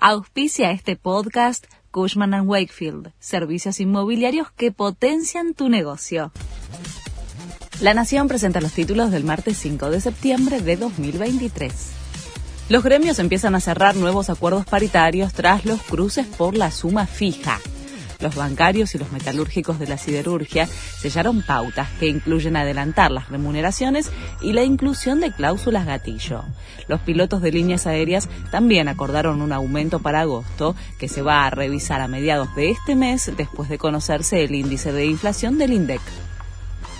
Auspicia este podcast Cushman ⁇ Wakefield, servicios inmobiliarios que potencian tu negocio. La Nación presenta los títulos del martes 5 de septiembre de 2023. Los gremios empiezan a cerrar nuevos acuerdos paritarios tras los cruces por la suma fija los bancarios y los metalúrgicos de la siderurgia sellaron pautas que incluyen adelantar las remuneraciones y la inclusión de cláusulas gatillo. Los pilotos de líneas aéreas también acordaron un aumento para agosto que se va a revisar a mediados de este mes después de conocerse el índice de inflación del INDEC.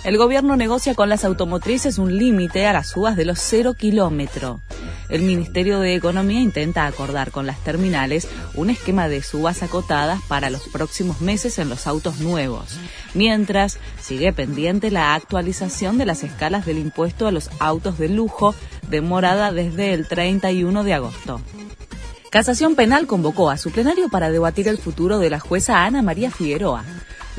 El gobierno negocia con las automotrices un límite a las subas de los cero kilómetro el Ministerio de Economía intenta acordar con las terminales un esquema de subas acotadas para los próximos meses en los autos nuevos, mientras sigue pendiente la actualización de las escalas del impuesto a los autos de lujo demorada desde el 31 de agosto. Casación Penal convocó a su plenario para debatir el futuro de la jueza Ana María Figueroa.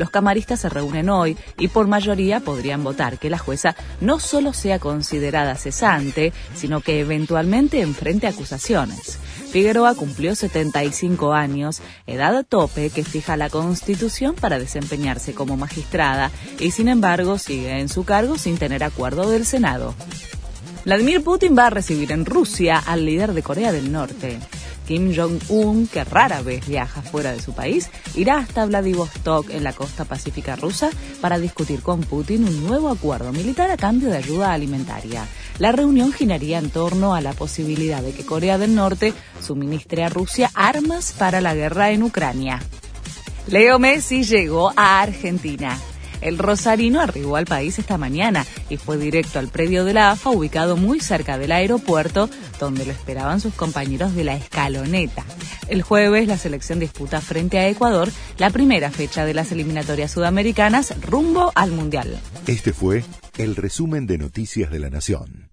Los camaristas se reúnen hoy y por mayoría podrían votar que la jueza no solo sea considerada cesante, sino que eventualmente enfrente acusaciones. Figueroa cumplió 75 años, edad tope que fija la Constitución para desempeñarse como magistrada y sin embargo sigue en su cargo sin tener acuerdo del Senado. Vladimir Putin va a recibir en Rusia al líder de Corea del Norte. Kim Jong-un, que rara vez viaja fuera de su país, irá hasta Vladivostok en la costa pacífica rusa para discutir con Putin un nuevo acuerdo militar a cambio de ayuda alimentaria. La reunión giraría en torno a la posibilidad de que Corea del Norte suministre a Rusia armas para la guerra en Ucrania. Leo Messi llegó a Argentina. El rosarino arribó al país esta mañana y fue directo al predio de la AFA ubicado muy cerca del aeropuerto donde lo esperaban sus compañeros de la escaloneta. El jueves la selección disputa frente a Ecuador la primera fecha de las eliminatorias sudamericanas rumbo al Mundial. Este fue el resumen de Noticias de la Nación.